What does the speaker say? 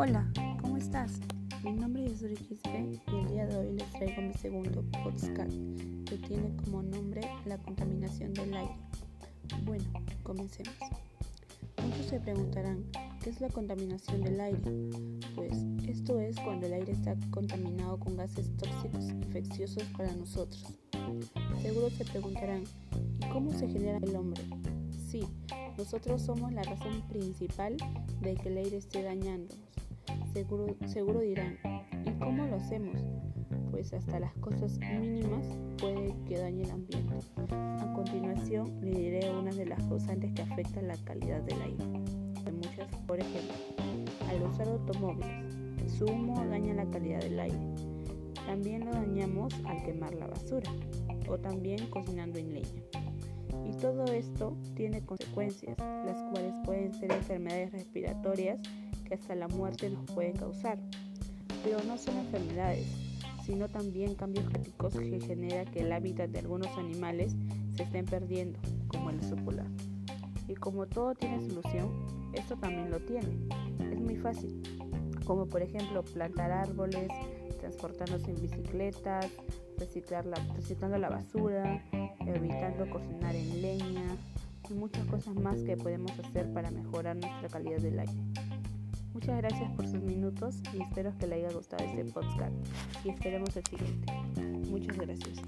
Hola, ¿cómo estás? Mi nombre es Yuri Quispe y el día de hoy les traigo mi segundo podcast que tiene como nombre la contaminación del aire. Bueno, comencemos. Muchos se preguntarán, ¿qué es la contaminación del aire? Pues esto es cuando el aire está contaminado con gases tóxicos infecciosos para nosotros. Seguro se preguntarán, ¿y cómo se genera el hombre? Sí, nosotros somos la razón principal de que el aire esté dañándonos. Seguro, seguro dirán, ¿y cómo lo hacemos? Pues hasta las cosas mínimas puede que dañe el ambiente. A continuación le diré una de las causantes que afectan la calidad del aire. De muchas, por ejemplo, al usar automóviles, su humo daña la calidad del aire. También lo dañamos al quemar la basura o también cocinando en leña. Y todo esto tiene consecuencias, las cuales pueden ser enfermedades respiratorias que hasta la muerte nos pueden causar. Pero no son enfermedades, sino también cambios genéticos que genera que el hábitat de algunos animales se estén perdiendo, como el oso polar. Y como todo tiene solución, esto también lo tiene. Es muy fácil, como por ejemplo plantar árboles, transportarnos en bicicletas, reciclar la, reciclando la basura, evitando cocinar en leña y muchas cosas más que podemos hacer para mejorar nuestra calidad del aire. Muchas gracias por sus minutos y espero que le haya gustado este podcast y esperemos el siguiente. Muchas gracias.